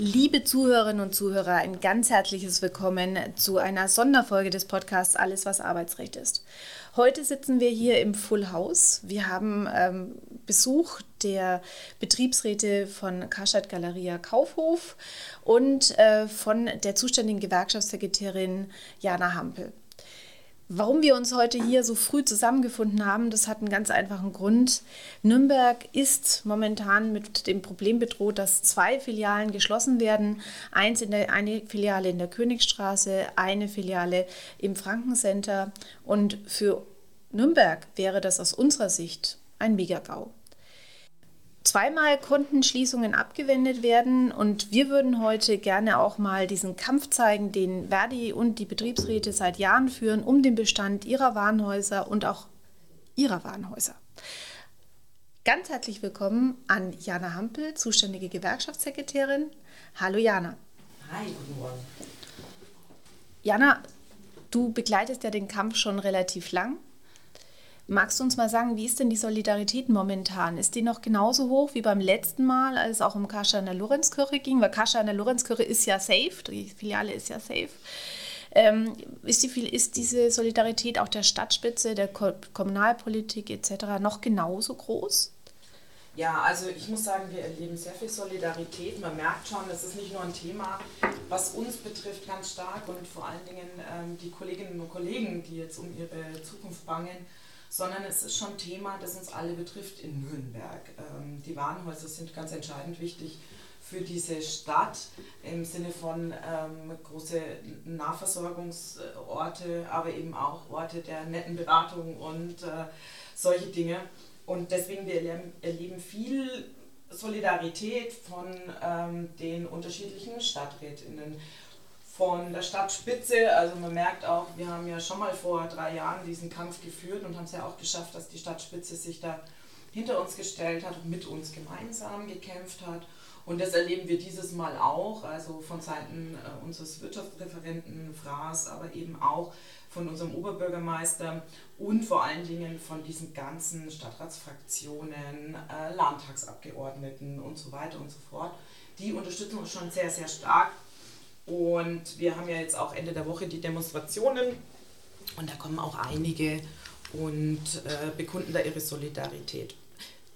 Liebe Zuhörerinnen und Zuhörer, ein ganz herzliches Willkommen zu einer Sonderfolge des Podcasts Alles, was Arbeitsrecht ist. Heute sitzen wir hier im Full House. Wir haben ähm, Besuch der Betriebsräte von Karstadt Galeria Kaufhof und äh, von der zuständigen Gewerkschaftssekretärin Jana Hampel. Warum wir uns heute hier so früh zusammengefunden haben, das hat einen ganz einfachen Grund. Nürnberg ist momentan mit dem Problem bedroht, dass zwei Filialen geschlossen werden. Eins in der, eine Filiale in der Königstraße, eine Filiale im Frankencenter. Und für Nürnberg wäre das aus unserer Sicht ein Megagau. Zweimal konnten Schließungen abgewendet werden und wir würden heute gerne auch mal diesen Kampf zeigen, den Verdi und die Betriebsräte seit Jahren führen, um den Bestand ihrer Warenhäuser und auch ihrer Warenhäuser. Ganz herzlich willkommen an Jana Hampel, zuständige Gewerkschaftssekretärin. Hallo Jana. Hi, guten Morgen. Jana, du begleitest ja den Kampf schon relativ lang. Magst du uns mal sagen, wie ist denn die Solidarität momentan? Ist die noch genauso hoch wie beim letzten Mal, als es auch um Kascha in der Lorenzkirche ging? Weil Kascha in der Lorenzkirche ist ja safe, die Filiale ist ja safe. Ähm, ist, die, ist diese Solidarität auch der Stadtspitze, der Ko Kommunalpolitik etc. noch genauso groß? Ja, also ich muss sagen, wir erleben sehr viel Solidarität. Man merkt schon, es ist nicht nur ein Thema, was uns betrifft ganz stark und vor allen Dingen ähm, die Kolleginnen und Kollegen, die jetzt um ihre Zukunft bangen, sondern es ist schon Thema, das uns alle betrifft in Nürnberg. Ähm, die Warenhäuser sind ganz entscheidend wichtig für diese Stadt im Sinne von ähm, große Nahversorgungsorte, aber eben auch Orte der netten Beratung und äh, solche Dinge. Und deswegen wir erleben, viel Solidarität von ähm, den unterschiedlichen Stadträtinnen von der Stadtspitze. Also man merkt auch, wir haben ja schon mal vor drei Jahren diesen Kampf geführt und haben es ja auch geschafft, dass die Stadtspitze sich da hinter uns gestellt hat und mit uns gemeinsam gekämpft hat. Und das erleben wir dieses Mal auch, also von Seiten äh, unseres Wirtschaftsreferenten Fraß, aber eben auch von unserem Oberbürgermeister und vor allen Dingen von diesen ganzen Stadtratsfraktionen, äh, Landtagsabgeordneten und so weiter und so fort. Die unterstützen uns schon sehr, sehr stark und wir haben ja jetzt auch Ende der Woche die Demonstrationen und da kommen auch einige und äh, bekunden da ihre Solidarität.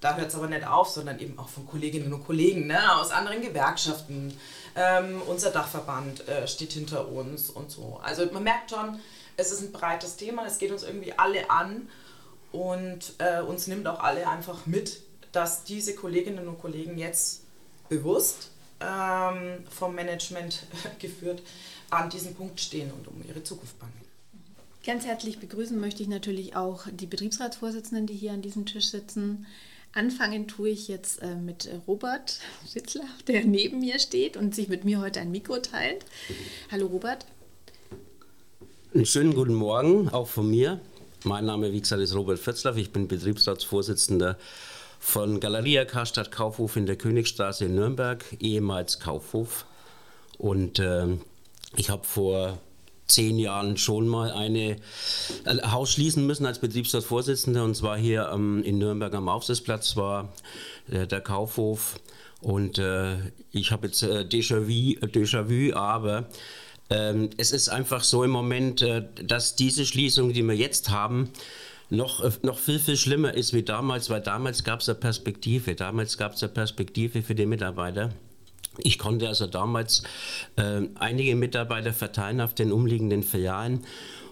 Da hört es aber nicht auf, sondern eben auch von Kolleginnen und Kollegen ne, aus anderen Gewerkschaften. Ähm, unser Dachverband äh, steht hinter uns und so. Also man merkt schon, es ist ein breites Thema, es geht uns irgendwie alle an und äh, uns nimmt auch alle einfach mit, dass diese Kolleginnen und Kollegen jetzt bewusst ähm, vom Management geführt, an diesem Punkt stehen und um ihre Zukunft bangen. Ganz herzlich begrüßen möchte ich natürlich auch die Betriebsratsvorsitzenden, die hier an diesem Tisch sitzen. Anfangen tue ich jetzt äh, mit Robert Schitzler, der neben mir steht und sich mit mir heute ein Mikro teilt. Hallo Robert. Einen schönen guten Morgen auch von mir. Mein Name, wie gesagt, ist Robert Fitzlaff. Ich bin Betriebsratsvorsitzender von Galeria Karstadt Kaufhof in der Königstraße in Nürnberg, ehemals Kaufhof. Und äh, ich habe vor zehn Jahren schon mal ein äh, Haus schließen müssen als Betriebsratsvorsitzender und zwar hier ähm, in Nürnberg am Aufsitzplatz war äh, der Kaufhof und äh, ich habe jetzt äh, Déjà-vu, Déjà-vu, aber ähm, es ist einfach so im Moment, äh, dass diese Schließung, die wir jetzt haben, noch, äh, noch viel, viel schlimmer ist wie damals, weil damals gab es eine Perspektive. Damals gab es eine Perspektive für die Mitarbeiter. Ich konnte also damals äh, einige Mitarbeiter verteilen auf den umliegenden Filialen.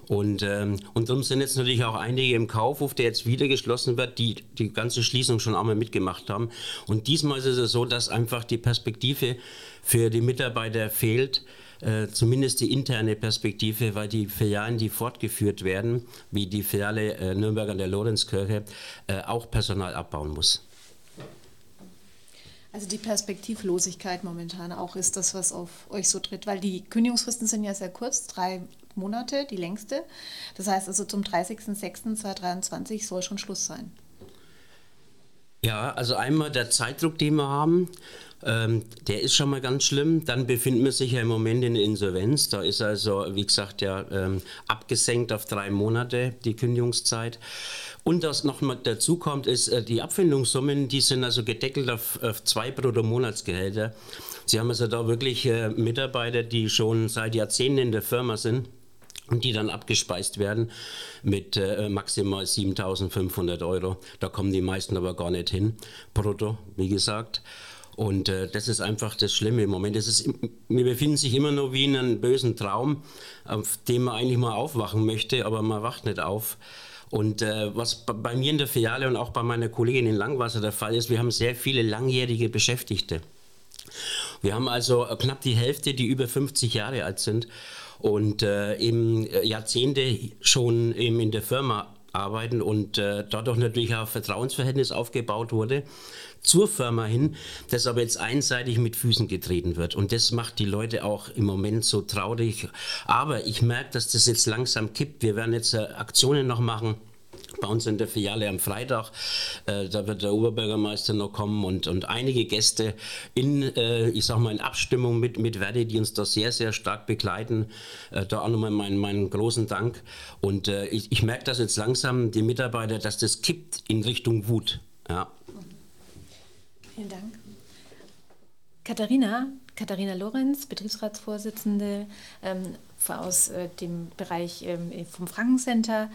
Und, ähm, und darum sind jetzt natürlich auch einige im Kaufhof, der jetzt wieder geschlossen wird, die die ganze Schließung schon einmal mitgemacht haben. Und diesmal ist es so, dass einfach die Perspektive für die Mitarbeiter fehlt. Äh, zumindest die interne Perspektive, weil die Filialen, die fortgeführt werden, wie die Filiale äh, Nürnberg an der Lorenzkirche, äh, auch Personal abbauen muss. Also die Perspektivlosigkeit momentan auch ist das, was auf euch so tritt, weil die Kündigungsfristen sind ja sehr kurz, drei Monate, die längste. Das heißt also zum 30.06.2023 soll schon Schluss sein. Ja, also einmal der Zeitdruck, den wir haben. Ähm, der ist schon mal ganz schlimm. Dann befinden wir sich ja im Moment in Insolvenz. Da ist also, wie gesagt, ja ähm, abgesenkt auf drei Monate die Kündigungszeit. Und was noch mal dazu kommt, ist, äh, die Abfindungssummen, die sind also gedeckelt auf, auf zwei Bruttomonatsgehälter. Sie haben also da wirklich äh, Mitarbeiter, die schon seit Jahrzehnten in der Firma sind und die dann abgespeist werden mit äh, maximal 7.500 Euro. Da kommen die meisten aber gar nicht hin, brutto, wie gesagt. Und äh, das ist einfach das Schlimme im Moment. Das ist, wir befinden sich immer noch wie in einem bösen Traum, auf dem man eigentlich mal aufwachen möchte, aber man wacht nicht auf. Und äh, was bei mir in der Filiale und auch bei meiner Kollegin in Langwasser der Fall ist, wir haben sehr viele langjährige Beschäftigte. Wir haben also knapp die Hälfte, die über 50 Jahre alt sind und äh, eben Jahrzehnte schon eben in der Firma arbeiten und äh, dadurch natürlich auch Vertrauensverhältnis aufgebaut wurde zur Firma hin, das aber jetzt einseitig mit Füßen getreten wird. Und das macht die Leute auch im Moment so traurig. Aber ich merke, dass das jetzt langsam kippt. Wir werden jetzt äh, Aktionen noch machen bei uns in der Filiale am Freitag. Äh, da wird der Oberbürgermeister noch kommen und, und einige Gäste in, äh, ich sag mal, in Abstimmung mit, mit Verdi, die uns da sehr, sehr stark begleiten. Äh, da auch nochmal meinen, meinen großen Dank. Und äh, ich, ich merke das jetzt langsam, die Mitarbeiter, dass das kippt in Richtung Wut. Ja. Vielen Dank. Katharina, Katharina Lorenz, Betriebsratsvorsitzende ähm, aus äh, dem Bereich ähm, vom Frankencenter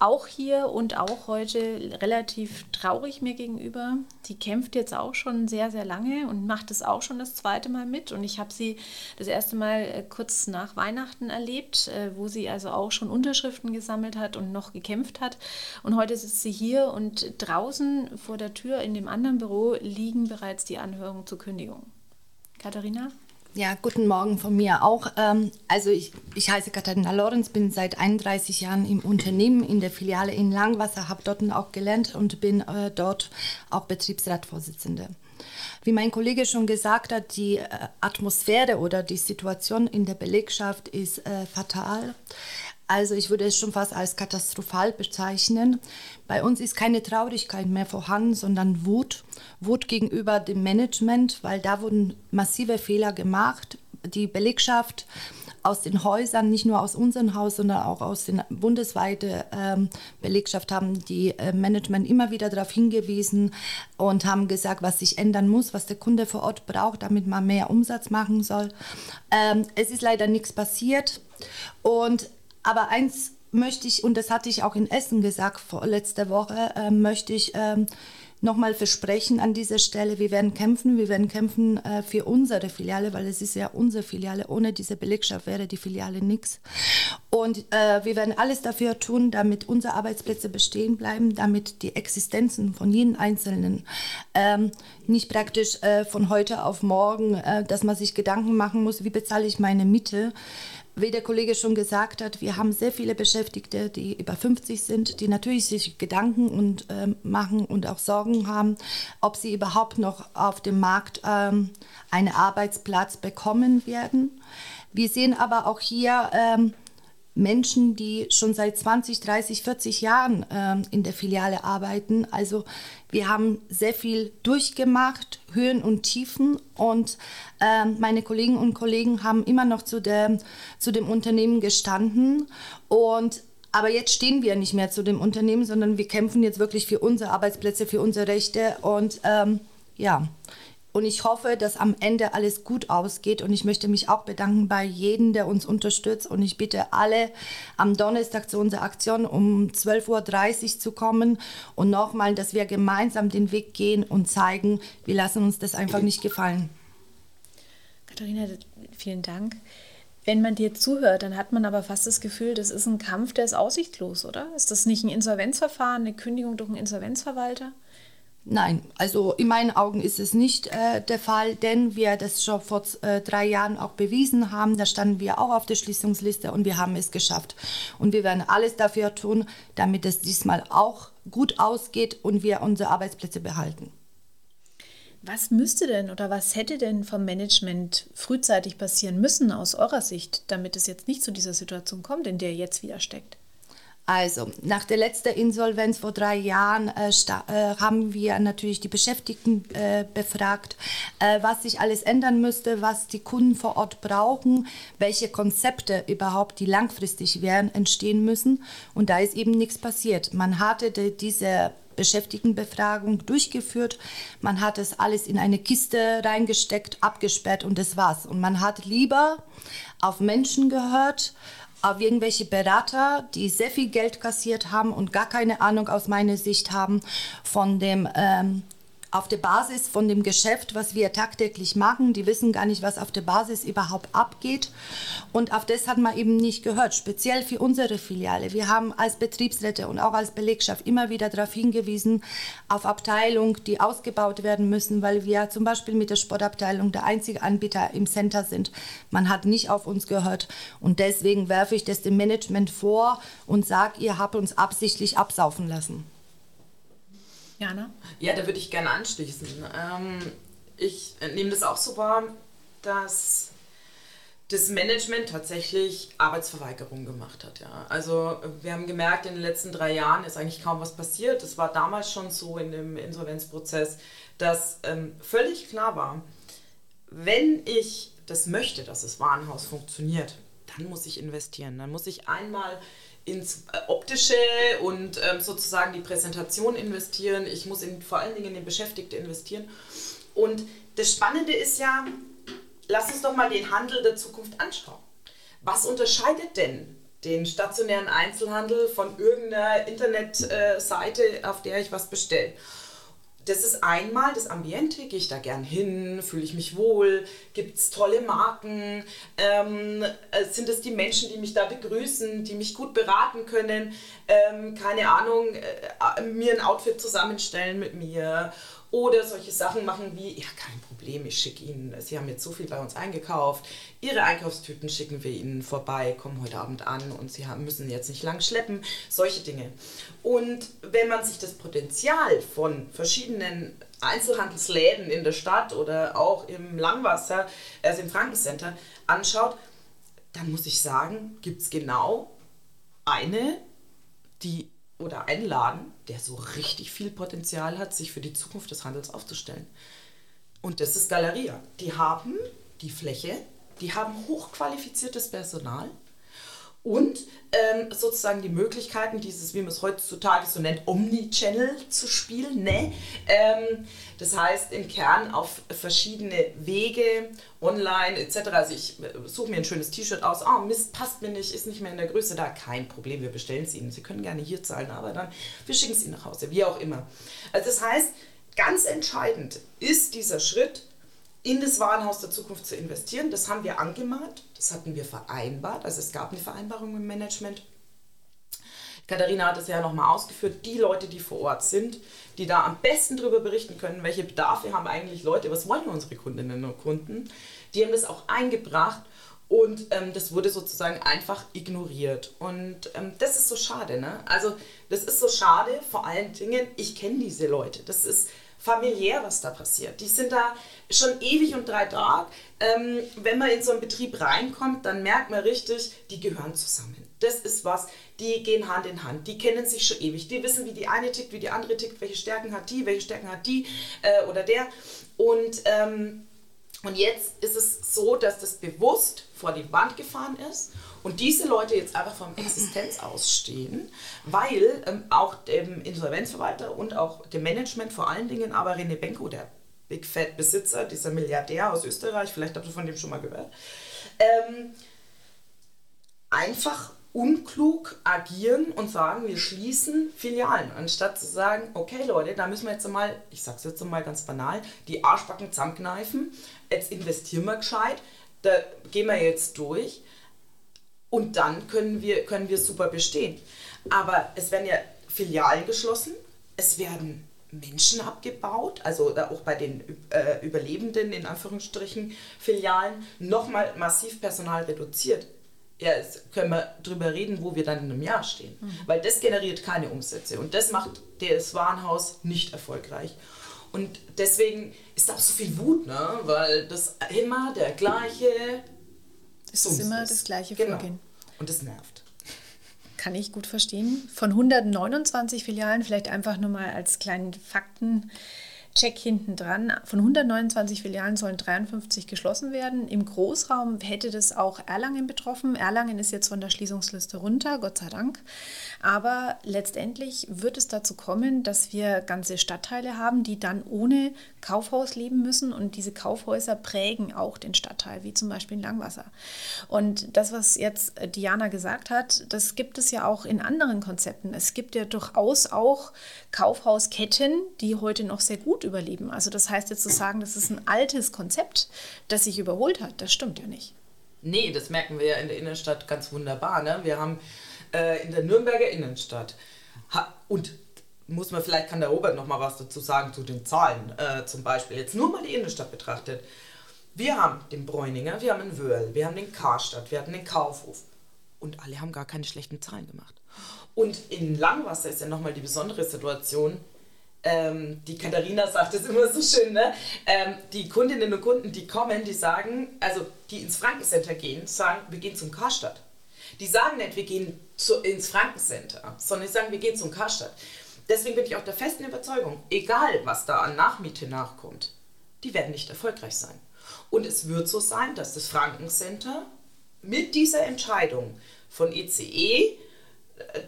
auch hier und auch heute relativ traurig mir gegenüber. Die kämpft jetzt auch schon sehr, sehr lange und macht es auch schon das zweite Mal mit. Und ich habe sie das erste Mal äh, kurz nach Weihnachten erlebt, äh, wo sie also auch schon Unterschriften gesammelt hat und noch gekämpft hat. Und heute sitzt sie hier und draußen vor der Tür in dem anderen Büro liegen bereits die Anhörungen zur Kündigung. Katharina? Ja, guten Morgen von mir auch. Ähm, also ich, ich heiße Katharina Lorenz, bin seit 31 Jahren im Unternehmen in der Filiale in Langwasser, habe dort auch gelernt und bin äh, dort auch Betriebsratvorsitzende. Wie mein Kollege schon gesagt hat, die äh, Atmosphäre oder die Situation in der Belegschaft ist äh, fatal. Also ich würde es schon fast als katastrophal bezeichnen. Bei uns ist keine Traurigkeit mehr vorhanden, sondern Wut. Wut gegenüber dem Management, weil da wurden massive Fehler gemacht. Die Belegschaft aus den Häusern, nicht nur aus unserem Haus, sondern auch aus den bundesweiten ähm, Belegschaft haben die äh, Management immer wieder darauf hingewiesen und haben gesagt, was sich ändern muss, was der Kunde vor Ort braucht, damit man mehr Umsatz machen soll. Ähm, es ist leider nichts passiert und aber eins möchte ich, und das hatte ich auch in Essen gesagt vor letzter Woche, äh, möchte ich ähm, nochmal versprechen an dieser Stelle, wir werden kämpfen, wir werden kämpfen äh, für unsere Filiale, weil es ist ja unsere Filiale. Ohne diese Belegschaft wäre die Filiale nichts. Und äh, wir werden alles dafür tun, damit unsere Arbeitsplätze bestehen bleiben, damit die Existenzen von jedem Einzelnen ähm, nicht praktisch äh, von heute auf morgen, äh, dass man sich Gedanken machen muss, wie bezahle ich meine Miete wie der Kollege schon gesagt hat, wir haben sehr viele Beschäftigte, die über 50 sind, die natürlich sich Gedanken und, äh, machen und auch Sorgen haben, ob sie überhaupt noch auf dem Markt ähm, einen Arbeitsplatz bekommen werden. Wir sehen aber auch hier ähm, Menschen, die schon seit 20, 30, 40 Jahren ähm, in der Filiale arbeiten. Also wir haben sehr viel durchgemacht, Höhen und Tiefen. Und äh, meine Kolleginnen und Kollegen haben immer noch zu, der, zu dem Unternehmen gestanden. Und aber jetzt stehen wir nicht mehr zu dem Unternehmen, sondern wir kämpfen jetzt wirklich für unsere Arbeitsplätze, für unsere Rechte. Und ähm, ja, und ich hoffe, dass am Ende alles gut ausgeht. Und ich möchte mich auch bedanken bei jedem, der uns unterstützt. Und ich bitte alle, am Donnerstag zu unserer Aktion um 12.30 Uhr zu kommen. Und nochmal, dass wir gemeinsam den Weg gehen und zeigen, wir lassen uns das einfach nicht gefallen. Katharina, vielen Dank. Wenn man dir zuhört, dann hat man aber fast das Gefühl, das ist ein Kampf, der ist aussichtslos, oder? Ist das nicht ein Insolvenzverfahren, eine Kündigung durch einen Insolvenzverwalter? Nein, also in meinen Augen ist es nicht äh, der Fall, denn wir das schon vor äh, drei Jahren auch bewiesen haben. Da standen wir auch auf der Schließungsliste und wir haben es geschafft. Und wir werden alles dafür tun, damit es diesmal auch gut ausgeht und wir unsere Arbeitsplätze behalten. Was müsste denn oder was hätte denn vom Management frühzeitig passieren müssen aus eurer Sicht, damit es jetzt nicht zu dieser Situation kommt, in der ihr jetzt wieder steckt? Also, nach der letzten Insolvenz vor drei Jahren äh, äh, haben wir natürlich die Beschäftigten äh, befragt, äh, was sich alles ändern müsste, was die Kunden vor Ort brauchen, welche Konzepte überhaupt, die langfristig wären, entstehen müssen. Und da ist eben nichts passiert. Man hatte die, diese Beschäftigtenbefragung durchgeführt. Man hat es alles in eine Kiste reingesteckt, abgesperrt und das war's. Und man hat lieber auf Menschen gehört, auf irgendwelche Berater, die sehr viel Geld kassiert haben und gar keine Ahnung aus meiner Sicht haben von dem ähm, auf der Basis von dem Geschäft, was wir tagtäglich machen. Die wissen gar nicht, was auf der Basis überhaupt abgeht. Und auf das hat man eben nicht gehört, speziell für unsere Filiale. Wir haben als Betriebsräte und auch als Belegschaft immer wieder darauf hingewiesen, auf Abteilungen, die ausgebaut werden müssen, weil wir zum Beispiel mit der Sportabteilung der einzige Anbieter im Center sind. Man hat nicht auf uns gehört. Und deswegen werfe ich das dem Management vor und sage, ihr habt uns absichtlich absaufen lassen. Jana? Ja, da würde ich gerne anschließen. Ähm, ich nehme das auch so wahr, dass das Management tatsächlich Arbeitsverweigerung gemacht hat. Ja. Also wir haben gemerkt, in den letzten drei Jahren ist eigentlich kaum was passiert. Es war damals schon so in dem Insolvenzprozess, dass ähm, völlig klar war, wenn ich das möchte, dass das Warenhaus funktioniert, dann muss ich investieren. Dann muss ich einmal ins äh, Optische und ähm, sozusagen die Präsentation investieren. Ich muss in, vor allen Dingen in den Beschäftigten investieren. Und das Spannende ist ja, lass uns doch mal den Handel der Zukunft anschauen. Was unterscheidet denn den stationären Einzelhandel von irgendeiner Internetseite, auf der ich was bestelle? Das ist einmal das Ambiente, gehe ich da gern hin, fühle ich mich wohl, gibt es tolle Marken, ähm, äh, sind es die Menschen, die mich da begrüßen, die mich gut beraten können, ähm, keine Ahnung, äh, mir ein Outfit zusammenstellen mit mir oder solche Sachen machen wie, ja, kein Problem, ich schicke Ihnen, Sie haben jetzt so viel bei uns eingekauft, Ihre Einkaufstüten schicken wir Ihnen vorbei, kommen heute Abend an und Sie haben, müssen jetzt nicht lang schleppen, solche Dinge. Und wenn man sich das Potenzial von verschiedenen Einzelhandelsläden in der Stadt oder auch im Langwasser, also im Frankencenter, anschaut, dann muss ich sagen, gibt es genau eine, die oder einen Laden, der so richtig viel Potenzial hat, sich für die Zukunft des Handels aufzustellen. Und das ist Galeria. Die haben die Fläche, die haben hochqualifiziertes Personal und ähm, sozusagen die Möglichkeiten, dieses, wie man es heutzutage so nennt, Omnichannel zu spielen. Ne? Ähm, das heißt im Kern auf verschiedene Wege, online etc. Also ich äh, suche mir ein schönes T-Shirt aus, oh, Mist, passt mir nicht, ist nicht mehr in der Größe da, kein Problem, wir bestellen es Ihnen. Sie können gerne hier zahlen, aber dann, wir schicken es Ihnen nach Hause, wie auch immer. Also das heißt, ganz entscheidend ist dieser Schritt, in das Warenhaus der Zukunft zu investieren. Das haben wir angemahnt, das hatten wir vereinbart. Also es gab eine Vereinbarung im Management. Katharina hat es ja nochmal ausgeführt, die Leute, die vor Ort sind, die da am besten darüber berichten können, welche Bedarfe haben eigentlich Leute, was wollen unsere Kundinnen und Kunden, die haben das auch eingebracht und ähm, das wurde sozusagen einfach ignoriert. Und ähm, das ist so schade. Ne? Also das ist so schade, vor allen Dingen, ich kenne diese Leute. Das ist familiär, was da passiert. Die sind da schon ewig und drei Tage. Ähm, wenn man in so einen Betrieb reinkommt, dann merkt man richtig, die gehören zusammen. Das ist was, die gehen Hand in Hand, die kennen sich schon ewig, die wissen, wie die eine tickt, wie die andere tickt, welche Stärken hat die, welche Stärken hat die äh, oder der. Und, ähm, und jetzt ist es so, dass das bewusst vor die Wand gefahren ist und diese Leute jetzt einfach vom Existenz ausstehen, weil ähm, auch dem Insolvenzverwalter und auch dem Management, vor allen Dingen aber René Benko, der Big Fat Besitzer, dieser Milliardär aus Österreich, vielleicht habt ihr von dem schon mal gehört, ähm, einfach unklug agieren und sagen, wir schließen Filialen, anstatt zu sagen, okay Leute, da müssen wir jetzt mal, ich sag's jetzt mal ganz banal, die Arschbacken zusammenkneifen, jetzt investieren wir gescheit, da gehen wir jetzt durch und dann können wir, können wir super bestehen. Aber es werden ja Filialen geschlossen, es werden Menschen abgebaut, also auch bei den äh, Überlebenden in Anführungsstrichen Filialen nochmal massiv Personal reduziert. Ja, jetzt können wir darüber reden, wo wir dann in einem Jahr stehen. Mhm. Weil das generiert keine Umsätze und das macht das Warenhaus nicht erfolgreich. Und deswegen ist auch so viel Wut, ne? weil das immer der gleiche es ist immer das gleiche genau. Vorgehen. Und das nervt. kann ich gut verstehen. Von 129 Filialen, vielleicht einfach nur mal als kleinen Fakten. Check hinten dran. Von 129 Filialen sollen 53 geschlossen werden. Im Großraum hätte das auch Erlangen betroffen. Erlangen ist jetzt von der Schließungsliste runter, Gott sei Dank. Aber letztendlich wird es dazu kommen, dass wir ganze Stadtteile haben, die dann ohne Kaufhaus leben müssen. Und diese Kaufhäuser prägen auch den Stadtteil, wie zum Beispiel in Langwasser. Und das, was jetzt Diana gesagt hat, das gibt es ja auch in anderen Konzepten. Es gibt ja durchaus auch Kaufhausketten, die heute noch sehr gut überleben. Also das heißt jetzt zu sagen, das ist ein altes Konzept, das sich überholt hat, das stimmt ja nicht. Nee, das merken wir ja in der Innenstadt ganz wunderbar. Ne? Wir haben äh, in der Nürnberger Innenstadt und muss man vielleicht kann der Robert noch mal was dazu sagen zu den Zahlen äh, zum Beispiel jetzt nur mal die Innenstadt betrachtet. Wir haben den Bräuninger, wir haben den Wörl, wir haben den Karstadt, wir hatten den Kaufhof und alle haben gar keine schlechten Zahlen gemacht. Und in Langwasser ist ja nochmal die besondere Situation, ähm, die Katharina sagt es immer so schön, ne? Ähm, die Kundinnen und Kunden, die kommen, die sagen, also die ins Frankencenter gehen, sagen, wir gehen zum Karstadt. Die sagen nicht, wir gehen zu, ins Frankencenter, sondern die sagen, wir gehen zum Karstadt. Deswegen bin ich auch der festen Überzeugung, egal was da an Nachmiete nachkommt, die werden nicht erfolgreich sein. Und es wird so sein, dass das Frankencenter mit dieser Entscheidung von ECE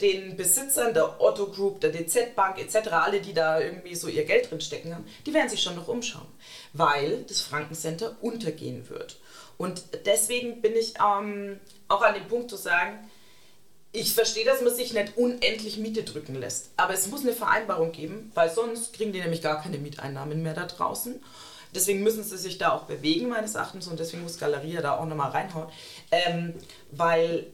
den Besitzern der Otto Group, der DZ Bank etc., alle, die da irgendwie so ihr Geld drin stecken haben, die werden sich schon noch umschauen, weil das Frankencenter untergehen wird. Und deswegen bin ich ähm, auch an dem Punkt zu sagen, ich verstehe, dass man sich nicht unendlich Miete drücken lässt, aber es muss eine Vereinbarung geben, weil sonst kriegen die nämlich gar keine Mieteinnahmen mehr da draußen. Deswegen müssen sie sich da auch bewegen, meines Erachtens, und deswegen muss Galeria da auch nochmal reinhauen, ähm, weil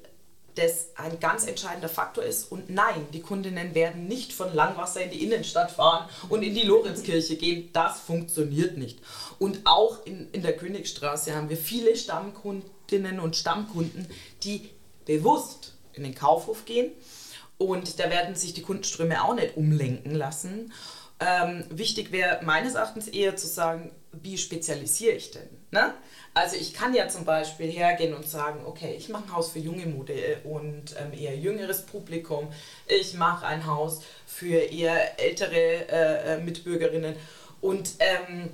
das ein ganz entscheidender Faktor ist. Und nein, die Kundinnen werden nicht von Langwasser in die Innenstadt fahren und in die Lorenzkirche gehen. Das funktioniert nicht. Und auch in, in der Königstraße haben wir viele Stammkundinnen und Stammkunden, die bewusst in den Kaufhof gehen. Und da werden sich die Kundenströme auch nicht umlenken lassen. Ähm, wichtig wäre meines Erachtens eher zu sagen, wie spezialisiere ich denn? Ne? Also ich kann ja zum Beispiel hergehen und sagen, okay, ich mache ein Haus für junge Mode und ähm, eher jüngeres Publikum. Ich mache ein Haus für eher ältere äh, äh, Mitbürgerinnen und ähm,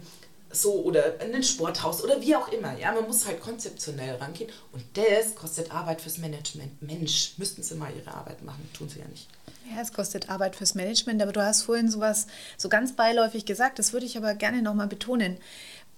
so oder ein Sporthaus oder wie auch immer. Ja, man muss halt konzeptionell rangehen und das kostet Arbeit fürs Management. Mensch, müssten sie mal ihre Arbeit machen, tun sie ja nicht. Ja, es kostet Arbeit fürs Management, aber du hast vorhin sowas so ganz beiläufig gesagt, das würde ich aber gerne nochmal betonen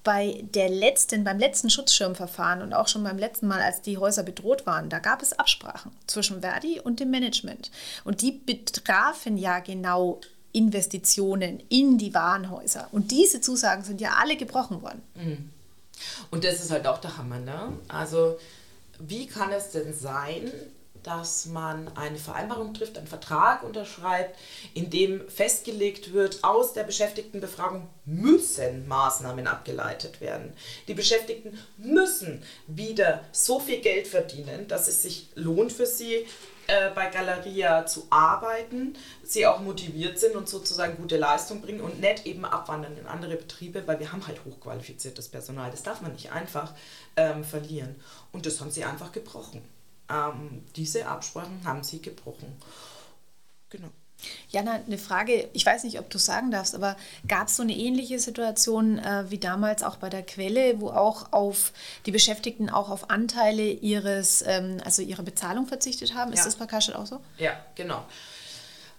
bei der letzten, beim letzten Schutzschirmverfahren und auch schon beim letzten Mal, als die Häuser bedroht waren, da gab es Absprachen zwischen Verdi und dem Management. Und die betrafen ja genau Investitionen in die Warenhäuser. Und diese Zusagen sind ja alle gebrochen worden. Mhm. Und das ist halt auch der Hammer, ne? Also, wie kann es denn sein, dass man eine Vereinbarung trifft, einen Vertrag unterschreibt, in dem festgelegt wird, aus der Beschäftigtenbefragung müssen Maßnahmen abgeleitet werden. Die Beschäftigten müssen wieder so viel Geld verdienen, dass es sich lohnt für sie, äh, bei Galeria zu arbeiten, sie auch motiviert sind und sozusagen gute Leistung bringen und nicht eben abwandern in andere Betriebe, weil wir haben halt hochqualifiziertes Personal. Das darf man nicht einfach ähm, verlieren. Und das haben sie einfach gebrochen. Ähm, diese Absprachen haben sie gebrochen. Genau. Jana, eine Frage, ich weiß nicht, ob du sagen darfst, aber gab es so eine ähnliche Situation äh, wie damals auch bei der Quelle, wo auch auf die Beschäftigten auch auf Anteile ihres, ähm, also ihrer Bezahlung verzichtet haben? Ist ja. das bei Karstadt auch so? Ja, genau.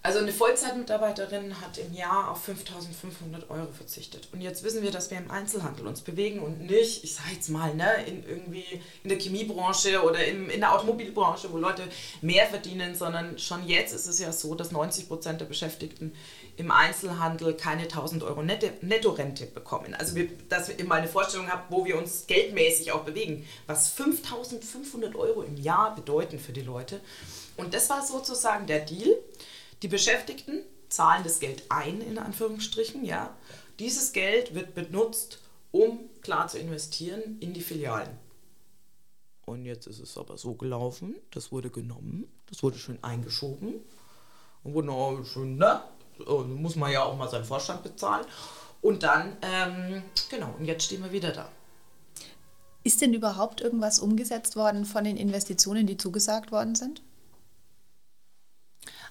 Also eine Vollzeitmitarbeiterin hat im Jahr auf 5.500 Euro verzichtet. Und jetzt wissen wir, dass wir im Einzelhandel uns bewegen und nicht, ich sage jetzt mal, ne, in irgendwie in der Chemiebranche oder im, in der Automobilbranche, wo Leute mehr verdienen, sondern schon jetzt ist es ja so, dass 90 Prozent der Beschäftigten im Einzelhandel keine 1000 Euro Nettorente bekommen. Also wir, dass ihr mal eine Vorstellung habt, wo wir uns geldmäßig auch bewegen, was 5500 Euro im Jahr bedeuten für die Leute. Und das war sozusagen der Deal. Die Beschäftigten zahlen das Geld ein, in Anführungsstrichen, ja. Dieses Geld wird benutzt, um klar zu investieren in die Filialen. Und jetzt ist es aber so gelaufen, das wurde genommen, das wurde schön eingeschoben und wurde auch schön, ne? Muss man ja auch mal seinen Vorstand bezahlen. Und dann, ähm, genau, und jetzt stehen wir wieder da. Ist denn überhaupt irgendwas umgesetzt worden von den Investitionen, die zugesagt worden sind?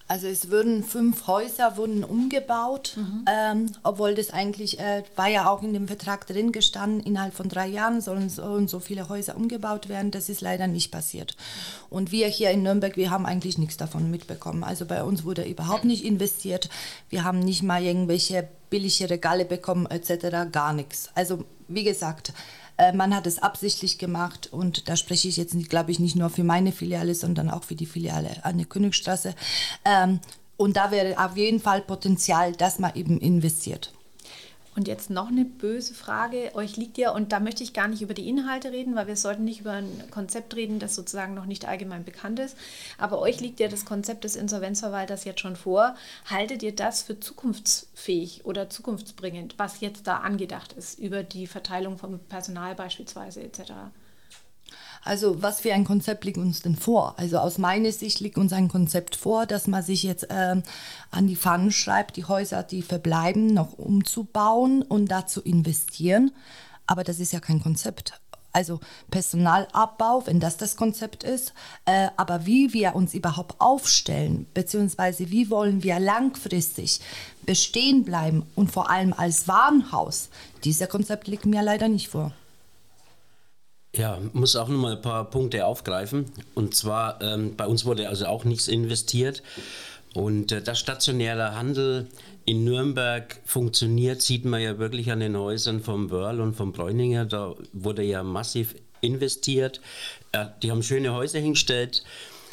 Also es wurden fünf Häuser wurden umgebaut, mhm. ähm, obwohl das eigentlich äh, war ja auch in dem Vertrag drin gestanden, innerhalb von drei Jahren sollen so und so viele Häuser umgebaut werden. Das ist leider nicht passiert. Und wir hier in Nürnberg, wir haben eigentlich nichts davon mitbekommen. Also bei uns wurde überhaupt nicht investiert. Wir haben nicht mal irgendwelche billige Regale bekommen etc. Gar nichts. Also wie gesagt, äh, man hat es absichtlich gemacht und da spreche ich jetzt, glaube ich, nicht nur für meine Filiale, sondern auch für die Filiale an der Königstraße. Ähm, und da wäre auf jeden Fall Potenzial, dass man eben investiert. Und jetzt noch eine böse Frage. Euch liegt ja, und da möchte ich gar nicht über die Inhalte reden, weil wir sollten nicht über ein Konzept reden, das sozusagen noch nicht allgemein bekannt ist. Aber euch liegt ja das Konzept des Insolvenzverwalters jetzt schon vor. Haltet ihr das für zukunftsfähig oder zukunftsbringend, was jetzt da angedacht ist, über die Verteilung von Personal beispielsweise etc.? Also was für ein Konzept liegt uns denn vor? Also aus meiner Sicht liegt uns ein Konzept vor, dass man sich jetzt ähm, an die Pfannen schreibt, die Häuser, die verbleiben, noch umzubauen und dazu investieren. Aber das ist ja kein Konzept. Also Personalabbau, wenn das das Konzept ist, äh, aber wie wir uns überhaupt aufstellen, beziehungsweise wie wollen wir langfristig bestehen bleiben und vor allem als Warenhaus, dieser Konzept liegt mir leider nicht vor. Ja, muss auch noch mal ein paar Punkte aufgreifen. Und zwar, ähm, bei uns wurde also auch nichts investiert. Und äh, das stationäre Handel in Nürnberg funktioniert, sieht man ja wirklich an den Häusern vom Wörl und vom Bräuninger. Da wurde ja massiv investiert. Äh, die haben schöne Häuser hingestellt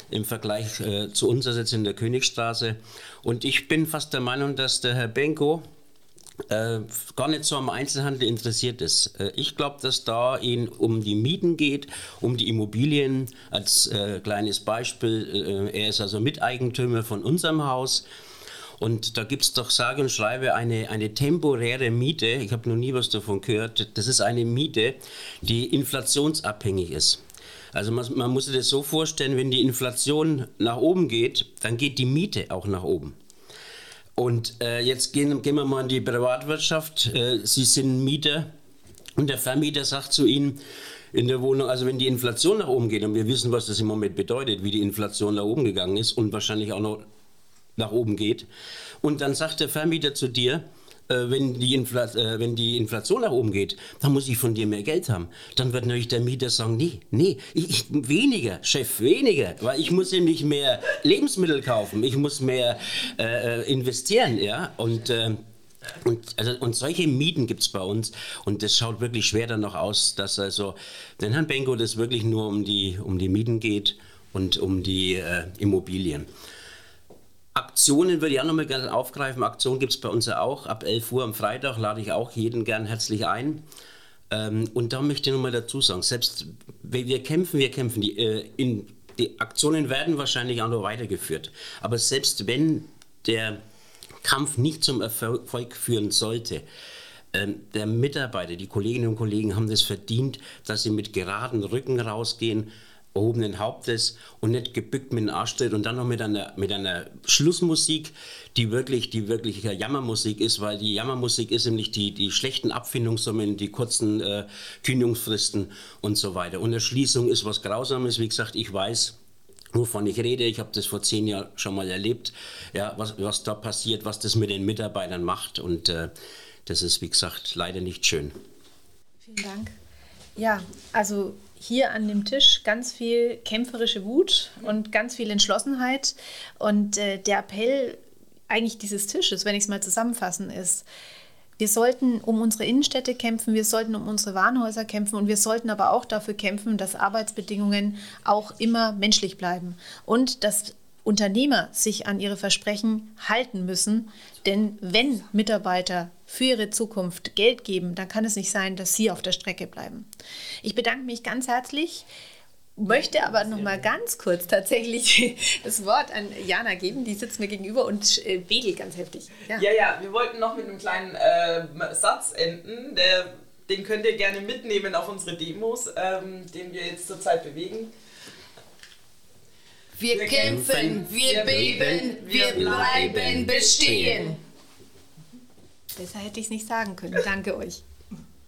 im Vergleich äh, zu uns jetzt in der Königstraße. Und ich bin fast der Meinung, dass der Herr Benko äh, gar nicht so am Einzelhandel interessiert ist. Äh, ich glaube, dass da ihn um die Mieten geht, um die Immobilien. Als äh, kleines Beispiel, äh, er ist also Miteigentümer von unserem Haus. Und da gibt es doch sage und schreibe eine, eine temporäre Miete. Ich habe noch nie was davon gehört. Das ist eine Miete, die inflationsabhängig ist. Also man, man muss sich das so vorstellen, wenn die Inflation nach oben geht, dann geht die Miete auch nach oben. Und äh, jetzt gehen, gehen wir mal in die Privatwirtschaft. Äh, Sie sind Mieter und der Vermieter sagt zu Ihnen in der Wohnung, also wenn die Inflation nach oben geht, und wir wissen, was das im Moment bedeutet, wie die Inflation nach oben gegangen ist und wahrscheinlich auch noch nach oben geht, und dann sagt der Vermieter zu dir, wenn, die äh, wenn die Inflation nach oben geht, dann muss ich von dir mehr Geld haben. Dann wird natürlich der Mieter sagen, nee, nee, ich, weniger, Chef, weniger, weil ich muss nämlich mehr Lebensmittel kaufen, ich muss mehr äh, äh investieren, ja, und äh, und, also, und solche Mieten gibt es bei uns und das schaut wirklich schwer dann noch aus, dass also den Herrn Benko das wirklich nur um die, um die Mieten geht und um die äh, Immobilien. Aktionen würde ich auch nochmal gerne aufgreifen. Aktionen gibt es bei uns ja auch. Ab 11 Uhr am Freitag lade ich auch jeden gern herzlich ein. Ähm, und da möchte ich nochmal dazu sagen, selbst wenn wir kämpfen, wir kämpfen, die, äh, in, die Aktionen werden wahrscheinlich auch noch weitergeführt. Aber selbst wenn der Kampf nicht zum Erfolg führen sollte, ähm, der Mitarbeiter, die Kolleginnen und Kollegen haben das verdient, dass sie mit geraden Rücken rausgehen, erhobenen Hauptes und nicht gebückt mit dem Arsch tritt und dann noch mit einer, mit einer Schlussmusik, die wirklich, die wirklich Jammermusik ist, weil die Jammermusik ist nämlich die, die schlechten Abfindungssummen, die kurzen äh, Kündigungsfristen und so weiter. Und Erschließung ist was Grausames, wie gesagt, ich weiß, wovon ich rede. Ich habe das vor zehn Jahren schon mal erlebt, ja, was, was da passiert, was das mit den Mitarbeitern macht. Und äh, das ist, wie gesagt, leider nicht schön. Vielen Dank. Ja, also hier an dem Tisch ganz viel kämpferische Wut und ganz viel Entschlossenheit. Und äh, der Appell eigentlich dieses Tisches, wenn ich es mal zusammenfassen, ist, wir sollten um unsere Innenstädte kämpfen, wir sollten um unsere Warenhäuser kämpfen und wir sollten aber auch dafür kämpfen, dass Arbeitsbedingungen auch immer menschlich bleiben und dass Unternehmer sich an ihre Versprechen halten müssen. Denn wenn Mitarbeiter für ihre Zukunft Geld geben, dann kann es nicht sein, dass sie auf der Strecke bleiben. Ich bedanke mich ganz herzlich möchte aber noch mal ganz kurz tatsächlich das Wort an Jana geben. Die sitzt mir gegenüber und äh, wedelt ganz heftig. Ja. ja, ja, wir wollten noch mit einem kleinen äh, Satz enden. Der, den könnt ihr gerne mitnehmen auf unsere Demos, ähm, den wir jetzt zurzeit bewegen. Wir, wir kämpfen, kämpfen, wir beben, wir bleiben bestehen. Besser hätte ich es nicht sagen können. Danke euch.